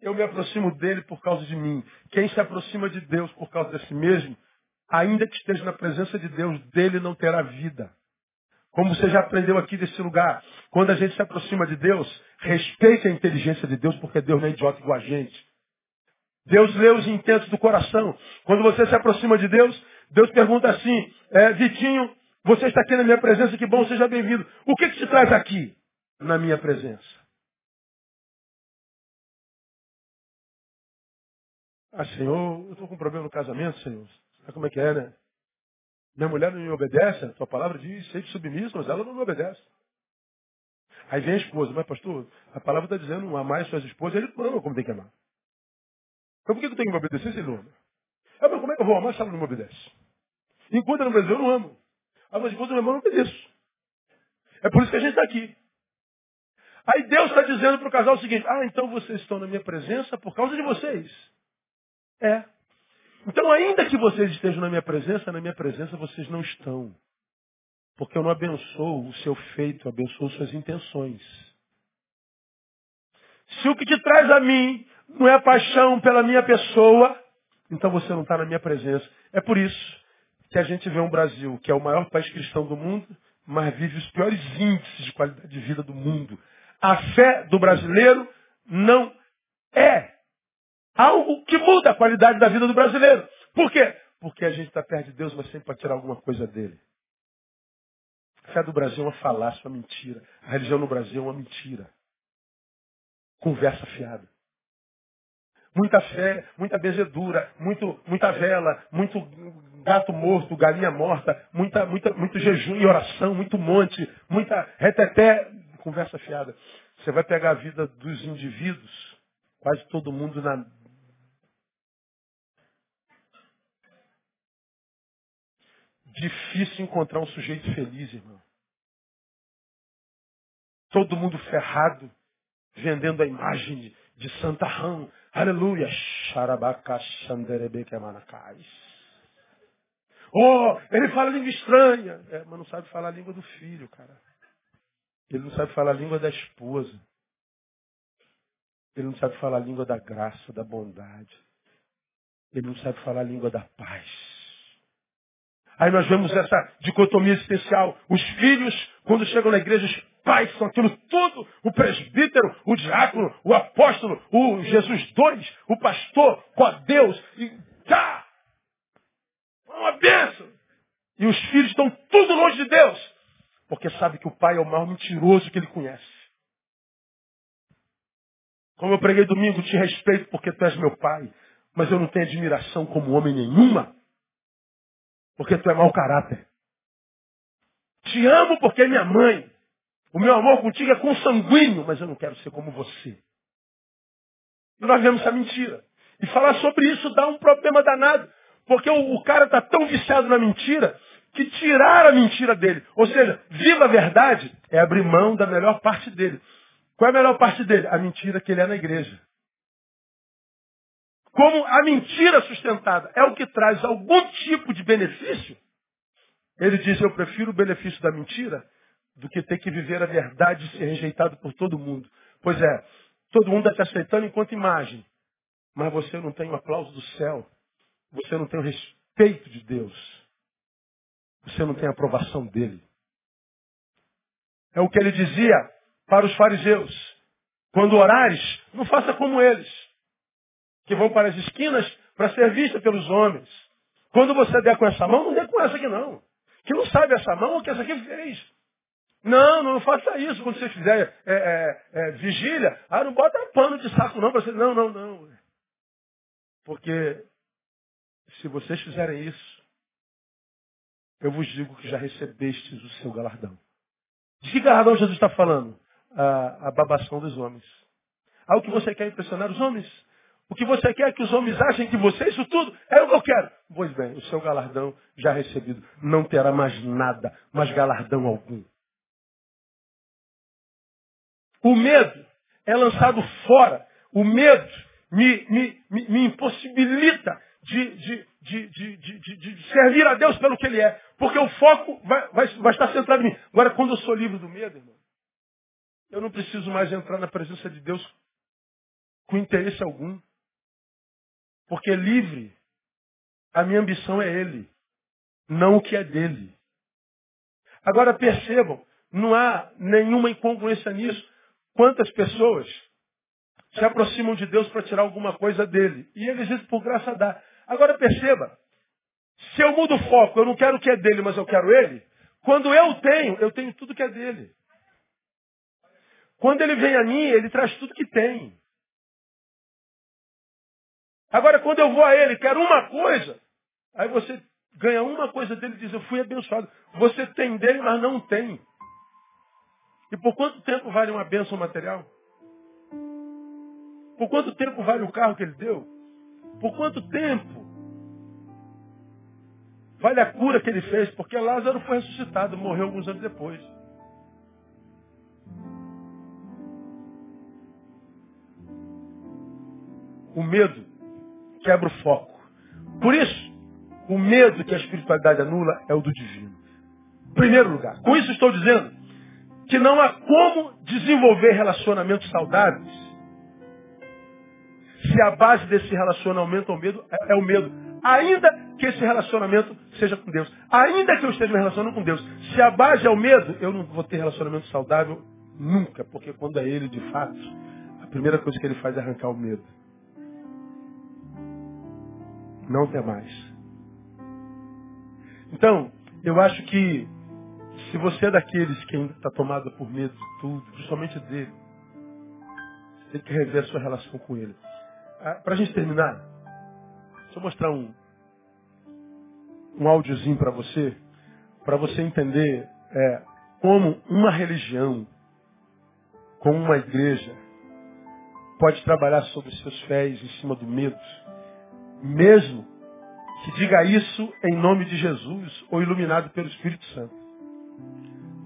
Eu me aproximo dele por causa de mim. Quem se aproxima de Deus por causa desse mesmo, ainda que esteja na presença de Deus, dele não terá vida. Como você já aprendeu aqui desse lugar, quando a gente se aproxima de Deus, respeite a inteligência de Deus, porque Deus não é idiota igual a gente. Deus lê os intentos do coração. Quando você se aproxima de Deus, Deus pergunta assim, é, Vitinho, você está aqui na minha presença, que bom, seja bem-vindo. O que, que te traz aqui na minha presença? Ah, Senhor, eu estou com um problema no casamento, Senhor. Sabe como é que é, né? Minha mulher não me obedece, a tua palavra diz, seja submissa, mas ela não me obedece. Aí vem a esposa, mas pastor, a palavra está dizendo amar suas esposas, ele ama como tem que amar. Então por que eu tenho que me obedecer se ele não ama? Ah, mas como é que eu vou amar se ela não me obedece? Enquanto ela não obedece, eu não amo. Mas enquanto eu não amo, eu não obedeço. É por isso que a gente está aqui. Aí Deus está dizendo para o casal o seguinte, ah, então vocês estão na minha presença por causa de vocês. É. Então, ainda que vocês estejam na minha presença, na minha presença vocês não estão. Porque eu não abençoo o seu feito, eu abençoo suas intenções. Se o que te traz a mim não é paixão pela minha pessoa, então você não está na minha presença. É por isso que a gente vê um Brasil que é o maior país cristão do mundo, mas vive os piores índices de qualidade de vida do mundo. A fé do brasileiro não é algo que muda a qualidade da vida do brasileiro. Por quê? Porque a gente está perto de Deus, mas sempre para tirar alguma coisa dele. A fé do Brasil é uma falácia, uma mentira. A religião no Brasil é uma mentira. Conversa fiada. Muita fé, muita bezedura, muito, muita vela, muito gato morto, galinha morta, muita, muita, muito jejum e oração, muito monte, muita reteté, conversa fiada. Você vai pegar a vida dos indivíduos, quase todo mundo na. Difícil encontrar um sujeito feliz, irmão. Todo mundo ferrado, vendendo a imagem de, Santa Rão. Aleluia. Oh, ele fala língua estranha. É, mas não sabe falar a língua do filho, cara. Ele não sabe falar a língua da esposa. Ele não sabe falar a língua da graça, da bondade. Ele não sabe falar a língua da paz. Aí nós vemos essa dicotomia especial. Os filhos, quando chegam na igreja, os pais são aquilo tudo. O presbítero, o diácono, o apóstolo, o Jesus dois, o pastor, com Deus. E tá! Uma bênção! E os filhos estão tudo longe de Deus. Porque sabe que o pai é o maior mentiroso que ele conhece. Como eu preguei domingo, te respeito porque tu és meu pai. Mas eu não tenho admiração como homem nenhuma. Porque tu é mau caráter. Te amo porque é minha mãe. O meu amor contigo é consanguíneo, mas eu não quero ser como você. E nós vemos essa mentira. E falar sobre isso dá um problema danado. Porque o, o cara está tão viciado na mentira que tirar a mentira dele. Ou seja, viva a verdade é abrir mão da melhor parte dele. Qual é a melhor parte dele? A mentira que ele é na igreja. Como a mentira sustentada é o que traz algum tipo de benefício, ele diz, eu prefiro o benefício da mentira do que ter que viver a verdade e ser rejeitado por todo mundo. Pois é, todo mundo está te aceitando enquanto imagem, mas você não tem o aplauso do céu, você não tem o respeito de Deus. Você não tem a aprovação dele. É o que ele dizia para os fariseus. Quando orares, não faça como eles, que vão para as esquinas para ser vista pelos homens. Quando você der com essa mão, não dê com essa aqui não. Que não sabe essa mão o que essa aqui fez. Não, não faça isso. Quando você fizer é, é, é, vigília, ah, não bota pano de saco não para você. Não, não, não. Porque se vocês fizerem isso, eu vos digo que já recebestes o seu galardão. De que galardão Jesus está falando? A, a babação dos homens. Ah, o que você quer impressionar os homens? O que você quer é que os homens achem que você, isso tudo, é o que eu quero. Pois bem, o seu galardão já recebido. Não terá mais nada, mais galardão algum. O medo é lançado fora. O medo me, me, me, me impossibilita de, de, de, de, servir a Deus pelo que Ele é. Porque o foco vai, vai, vai estar centrado em mim. Agora, quando eu sou livre do medo, irmão, eu não preciso mais entrar na presença de Deus com interesse algum. Porque livre, a minha ambição é Ele, não o que é dele. Agora percebam, não há nenhuma incongruência nisso. Quantas pessoas se aproximam de Deus para tirar alguma coisa dele? E eles dizem, por graça dá. Agora perceba, se eu mudo o foco, eu não quero o que é dele, mas eu quero ele, quando eu tenho, eu tenho tudo que é dele. Quando ele vem a mim, ele traz tudo que tem. Agora, quando eu vou a ele, quero uma coisa, aí você ganha uma coisa dele e diz, eu fui abençoado. Você tem dele, mas não tem. E por quanto tempo vale uma bênção material? Por quanto tempo vale o carro que ele deu? Por quanto tempo vale a cura que ele fez? Porque Lázaro foi ressuscitado, morreu alguns anos depois. O medo quebra o foco. Por isso, o medo que a espiritualidade anula é o do divino. Primeiro lugar. Com isso estou dizendo que não há como desenvolver relacionamentos saudáveis se a base desse relacionamento é o medo, é, é o medo. Ainda que esse relacionamento seja com Deus. Ainda que eu esteja me relacionando com Deus. Se a base é o medo, eu não vou ter relacionamento saudável nunca. Porque quando é Ele, de fato, a primeira coisa que Ele faz é arrancar o medo. Não tem mais. Então, eu acho que se você é daqueles que ainda está tomado por medo de tudo, principalmente dele, você tem que rever a sua relação com ele. Ah, Para a gente terminar, deixa eu mostrar um, um áudiozinho para você, para você entender é, como uma religião, como uma igreja, pode trabalhar sobre seus pés em cima do medo, mesmo que diga isso em nome de Jesus ou iluminado pelo Espírito Santo.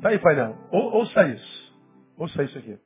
Tá aí, painel. Ou, ouça isso. Ouça isso aqui.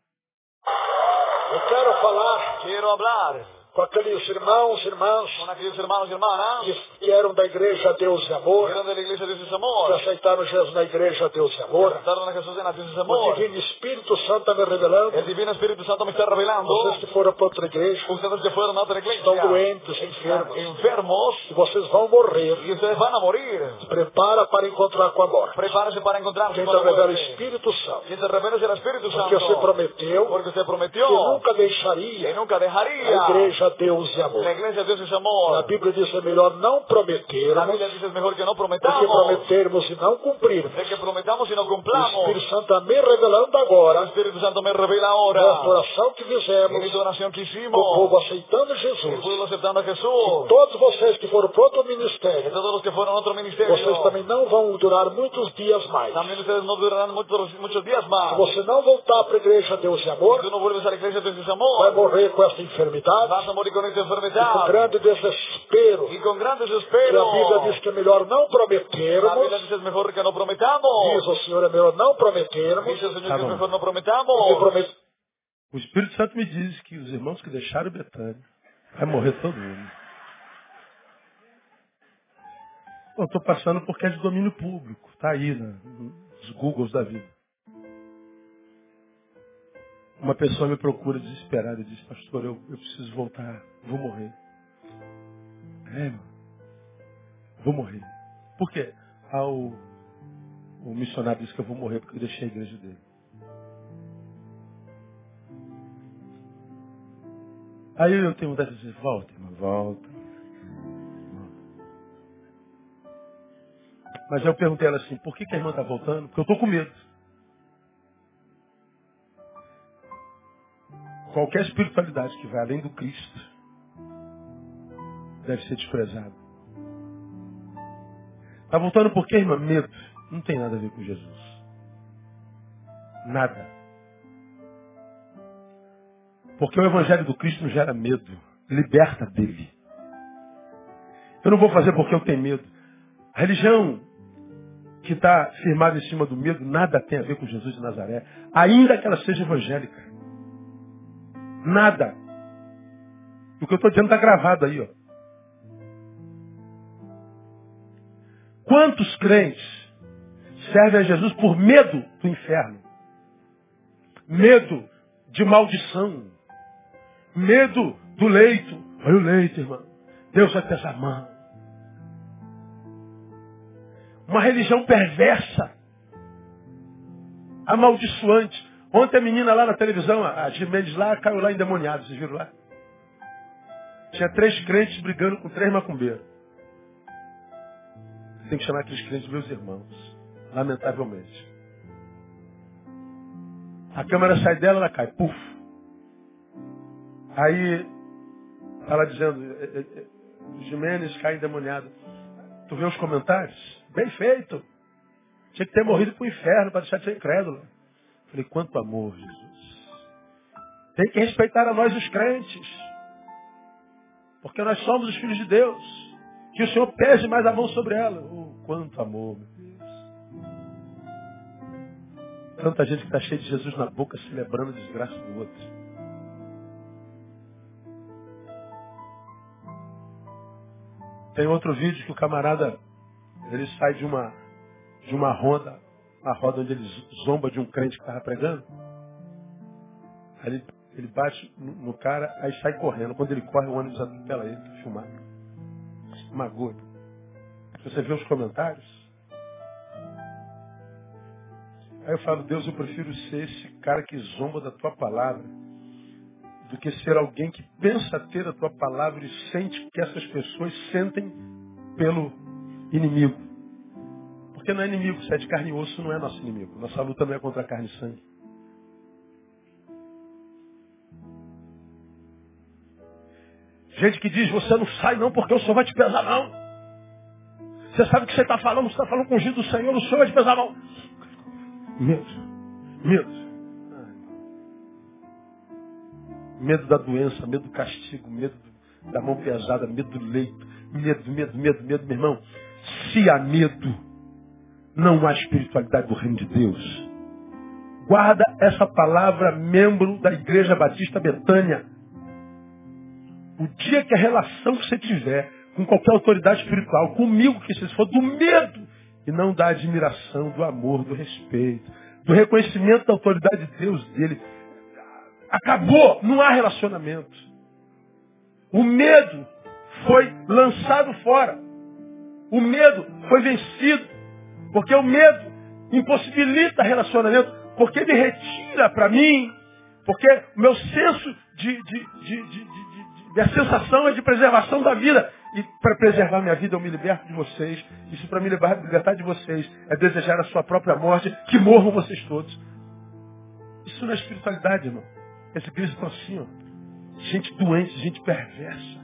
Eu quero falar Quiero hablar com aqueles irmãos e irmãs con aquellos hermanos y hermanas que eram da igreja Deus e que Amor, eran de la iglesia Dios es que amor, aceitaram Jesus na igreja Deus e que Amor. aceptaron a Jesús en la Dios es O amor. Divino Espírito Santo está me revelando. El Divino Espíritu Santo me está revelando. Vocês que foram para outra igreja, Ustedes que fueron a otra iglesia estão doentes, enfermos, enfermos e vocês vão morrer. ustedes van a morir. Prepara para encontrar com a morte. Prepárense para encontrarse Quem con te la revela o. Espírito Santo. Te revela es el Espíritu Porque você Santo. prometeu Porque usted que prometió nunca que deixaria nunca a dejaría igreja Deus e la Amor. iglesia Dios es A amor. Bíblia diz que é melhor não La prometermos Biblia dice es mejor que no do que prometamos. prometermos e não cumprirmos. De que prometamos y no O cumplamos. Espírito Santo está me revelando El agora Espíritu Santo me revela na ahora. oração que fizemos, esta oración que o hicimos. povo aceitando Jesus. pueblo aceptando a Jesús. Todos vocês que foram para outro ministério, todos los que fueron a otro ministerio. vocês também não vão durar muitos dias mais. También ustedes no durarán muchos, muchos días Se más. você não voltar para a igreja Deus e Amor, tú no vuelves a la iglesia de ese vai amor, morrer com essa enfermidade a con esta e com grande desespero. Y con gran E desespero. a Bíblia diz que é melhor não La Biblia prometermos. dice es mejor que no prometamos. Diz o Senhor, é melhor não prometermos. Dice el Señor Tá que mejor no Porque prometamos. promet... O Espírito Santo me diz que os irmãos que deixaram Betânia vai morrer todo mundo. Eu estou passando porque é de domínio público. Está aí né, nos Googles da vida. Uma pessoa me procura desesperada e diz, pastor, eu, eu preciso voltar, vou morrer. É, irmão, vou morrer. Por quê? Ah, o, o missionário disse que eu vou morrer porque eu deixei a igreja dele. Aí eu tenho vontade de dizer, volta, irmão, volta. Mas eu perguntei a ela assim, por que, que a irmã está voltando? Porque eu estou com medo. Qualquer espiritualidade que vai além do Cristo deve ser desprezada. Está voltando por quê, irmã? Medo. Não tem nada a ver com Jesus. Nada. Porque o Evangelho do Cristo não gera medo. Liberta dele. Eu não vou fazer porque eu tenho medo. A religião que está firmada em cima do medo nada tem a ver com Jesus de Nazaré. Ainda que ela seja evangélica. Nada. O que eu estou dizendo está gravado aí. Ó. Quantos crentes servem a Jesus por medo do inferno? Medo de maldição. Medo do leito. Olha o leito, irmão. Deus vai pesar a mão. Uma religião perversa. Amaldiçoante. Ontem a menina lá na televisão, a Gimenez lá, caiu lá endemoniada. Vocês viram lá? Tinha três crentes brigando com três macumbeiros. Tem que chamar aqueles crentes meus irmãos. Lamentavelmente. A câmera sai dela, ela cai. Puf. Aí, ela dizendo, é, é, Jimenez cai endemoniado. Tu vê os comentários? Bem feito. Tinha que ter morrido pro inferno para deixar de ser incrédulo. Falei, quanto amor, Jesus. Tem que respeitar a nós os crentes. Porque nós somos os filhos de Deus. Que o Senhor pese mais a mão sobre ela. Oh, quanto amor, meu Deus. Tanta gente que está cheia de Jesus na boca, celebrando a desgraça do outro. Tem outro vídeo que o camarada, ele sai de uma, de uma roda, uma roda onde ele zomba de um crente que estava pregando. Aí ele, ele bate no, no, cara, aí sai correndo. Quando ele corre, o ônibus atropela ele, filmar. Magoa. Você vê os comentários? Aí eu falo, Deus, eu prefiro ser esse cara que zomba da tua palavra do que ser alguém que pensa ter a tua palavra e sente que essas pessoas sentem pelo inimigo. Porque não é inimigo, se é de carne e osso, não é nosso inimigo. Nossa luta não é contra carne e sangue. Gente que diz, você não sai não porque o Senhor vai te pesar não. Você sabe o que você está falando, você está falando com o do Senhor, o Senhor vai te pesar não. Medo, medo. Medo da doença, medo do castigo, medo da mão pesada, medo do leito. Medo, medo, medo, medo, meu irmão. Se há medo, não há espiritualidade do reino de Deus. Guarda essa palavra, membro da Igreja Batista Betânia. O dia que a relação que você tiver com qualquer autoridade espiritual, comigo que se for do medo e não da admiração, do amor, do respeito, do reconhecimento da autoridade de Deus dele, Acabou, não há relacionamento. O medo foi lançado fora. O medo foi vencido. Porque o medo impossibilita relacionamento. Porque ele retira para mim. Porque o meu senso de, de, de, de, a sensação é de preservação da vida. E para preservar minha vida eu me liberto de vocês. Se para me libertar de vocês é desejar a sua própria morte, que morram vocês todos. Isso não é espiritualidade, irmão. Igreja está assim, ó. Gente doente, gente perversa.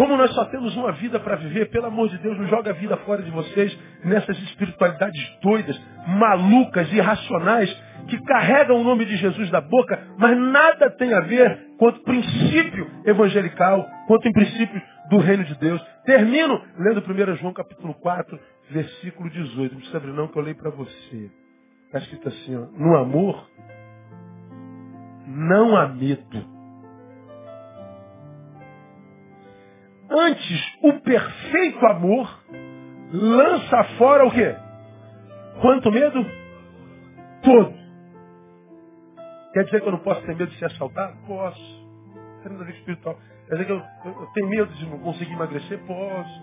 Como nós só temos uma vida para viver, pelo amor de Deus, não joga a vida fora de vocês nessas espiritualidades doidas, malucas, irracionais, que carregam o nome de Jesus da boca, mas nada tem a ver com o princípio evangelical, quanto em princípio do reino de Deus. Termino lendo 1 João capítulo 4, versículo 18. Não precisa abrir não, que eu leio para você. Está escrito assim, ó, no amor não há medo. Antes, o perfeito amor lança fora o quê? Quanto medo? Todo. Quer dizer que eu não posso ter medo de ser assaltado? Posso. Ver espiritual. Quer dizer que eu, eu, eu, tenho medo de não conseguir emagrecer? Posso.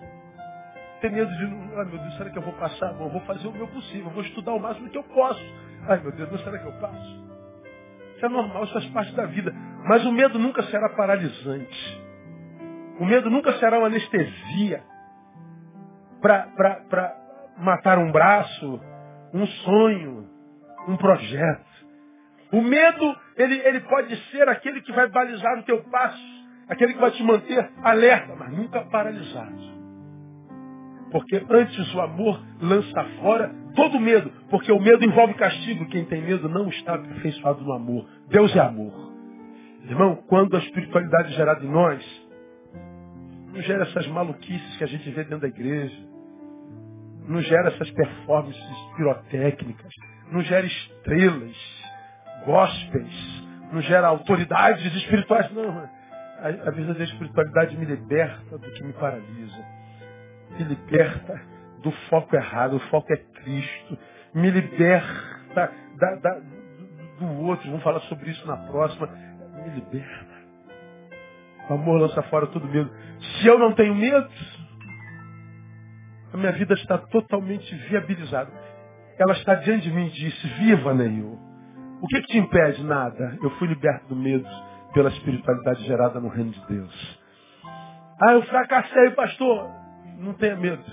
Tenho medo de não. Ai meu Deus, será que eu vou passar? Bom, vou fazer o meu possível, vou estudar o máximo que eu posso. Ai meu Deus, será que eu passo? Isso é normal, isso faz parte da vida. Mas o medo nunca será paralisante. O medo nunca será uma anestesia para matar um braço, um sonho, um projeto. O medo, ele, ele pode ser aquele que vai balizar o teu passo, aquele que vai te manter alerta, mas nunca paralisado. Porque antes o amor lança fora todo medo. Porque o medo envolve castigo. Quem tem medo não está aperfeiçoado no amor. Deus é amor. Irmão, quando a espiritualidade é gerada em nós, não gera essas maluquices que a gente vê dentro da igreja. Não gera essas performances pirotécnicas. Não gera estrelas, gospels. Não gera autoridades espirituais. Não. A, a verdadeira espiritualidade me liberta do que me paralisa me liberta do foco errado, o foco é Cristo, me liberta da, da, do outro, vamos falar sobre isso na próxima, me liberta. O amor lança fora todo medo. Se eu não tenho medo, a minha vida está totalmente viabilizada. Ela está diante de mim e disse, viva, Neil. O que, que te impede? Nada. Eu fui liberto do medo pela espiritualidade gerada no reino de Deus. Ah, eu fracassei, pastor. Não tenha medo.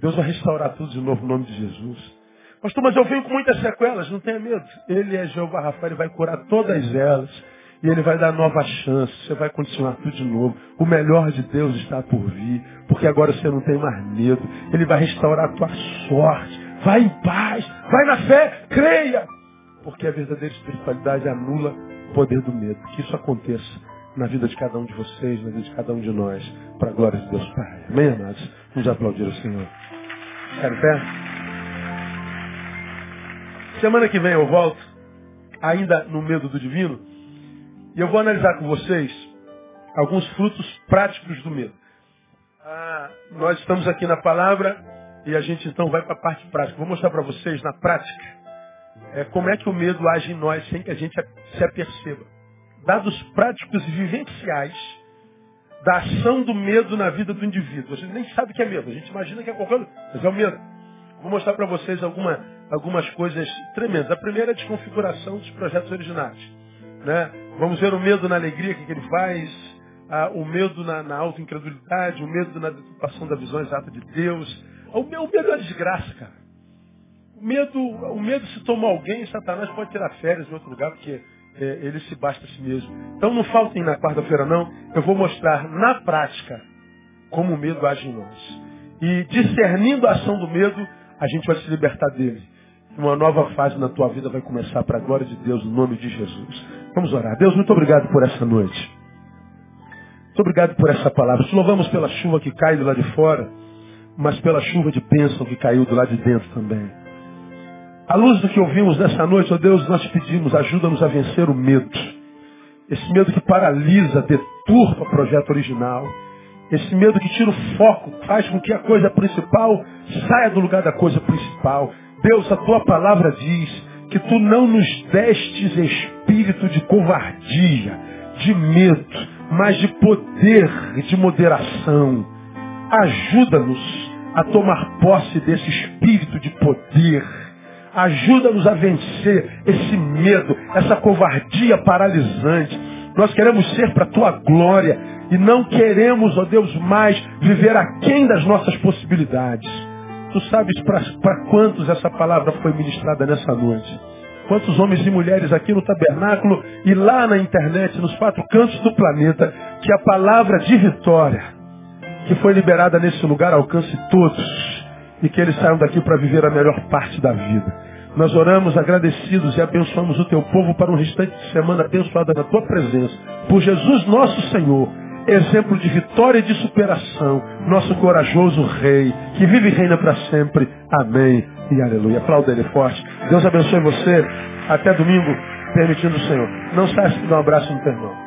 Deus vai restaurar tudo de novo no nome de Jesus. Pastor, mas eu venho com muitas sequelas, não tenha medo. Ele é Jeová Rafael, ele vai curar todas elas. E Ele vai dar nova chance. Você vai continuar tudo de novo. O melhor de Deus está por vir. Porque agora você não tem mais medo. Ele vai restaurar a tua sorte. Vai em paz. Vai na fé. Creia. Porque a verdadeira espiritualidade anula o poder do medo. Que isso aconteça na vida de cada um de vocês, na vida de cada um de nós. Para a glória de Deus Pai. Amém, amados? Vamos aplaudir o Senhor. Em pé? Semana que vem eu volto, ainda no medo do divino, e eu vou analisar com vocês alguns frutos práticos do medo. Ah, nós estamos aqui na palavra e a gente então vai para a parte prática. Vou mostrar para vocês na prática é, como é que o medo age em nós sem que a gente se aperceba. Dados práticos e vivenciais da ação do medo na vida do indivíduo. Você nem sabe o que é medo. A gente imagina que é qualquer coisa, mas é o medo. Vou mostrar para vocês alguma, algumas coisas tremendas. A primeira é a desconfiguração dos projetos originais. Né? Vamos ver o medo na alegria que, que ele faz, ah, o medo na, na autoincredulidade, o medo na deturpação da visão exata de Deus. O, o medo é desgraça, cara. O medo, o medo se toma alguém, Satanás pode tirar férias em outro lugar, porque é, ele se basta a si mesmo. Então não faltem na quarta-feira não, eu vou mostrar na prática como o medo age em nós. E discernindo a ação do medo, a gente vai se libertar dele. Uma nova fase na tua vida vai começar para a glória de Deus, no nome de Jesus. Vamos orar. Deus, muito obrigado por essa noite. Muito obrigado por essa palavra. Te louvamos pela chuva que cai do lado de fora, mas pela chuva de bênção que caiu do lado de dentro também. À luz do que ouvimos nessa noite, ó Deus, nós te pedimos, ajuda-nos a vencer o medo. Esse medo que paralisa, deturpa o projeto original. Esse medo que tira o foco, faz com que a coisa principal saia do lugar da coisa principal. Deus, a tua palavra diz que tu não nos destes espírito de covardia, de medo, mas de poder e de moderação. Ajuda-nos a tomar posse desse espírito de poder. Ajuda-nos a vencer esse medo, essa covardia paralisante. Nós queremos ser para a tua glória e não queremos, ó Deus, mais viver aquém das nossas possibilidades. Tu sabes para quantos essa palavra foi ministrada nessa noite. Quantos homens e mulheres aqui no tabernáculo e lá na internet, nos quatro cantos do planeta, que a palavra de vitória que foi liberada nesse lugar alcance todos e que eles saiam daqui para viver a melhor parte da vida. Nós oramos agradecidos e abençoamos o teu povo para um restante de semana abençoada na tua presença. Por Jesus nosso Senhor, exemplo de vitória e de superação, nosso corajoso Rei, que vive e reina para sempre. Amém e aleluia. Aplauda ele forte. Deus abençoe você. Até domingo, permitindo o Senhor. Não saia de dar um abraço no teu irmão.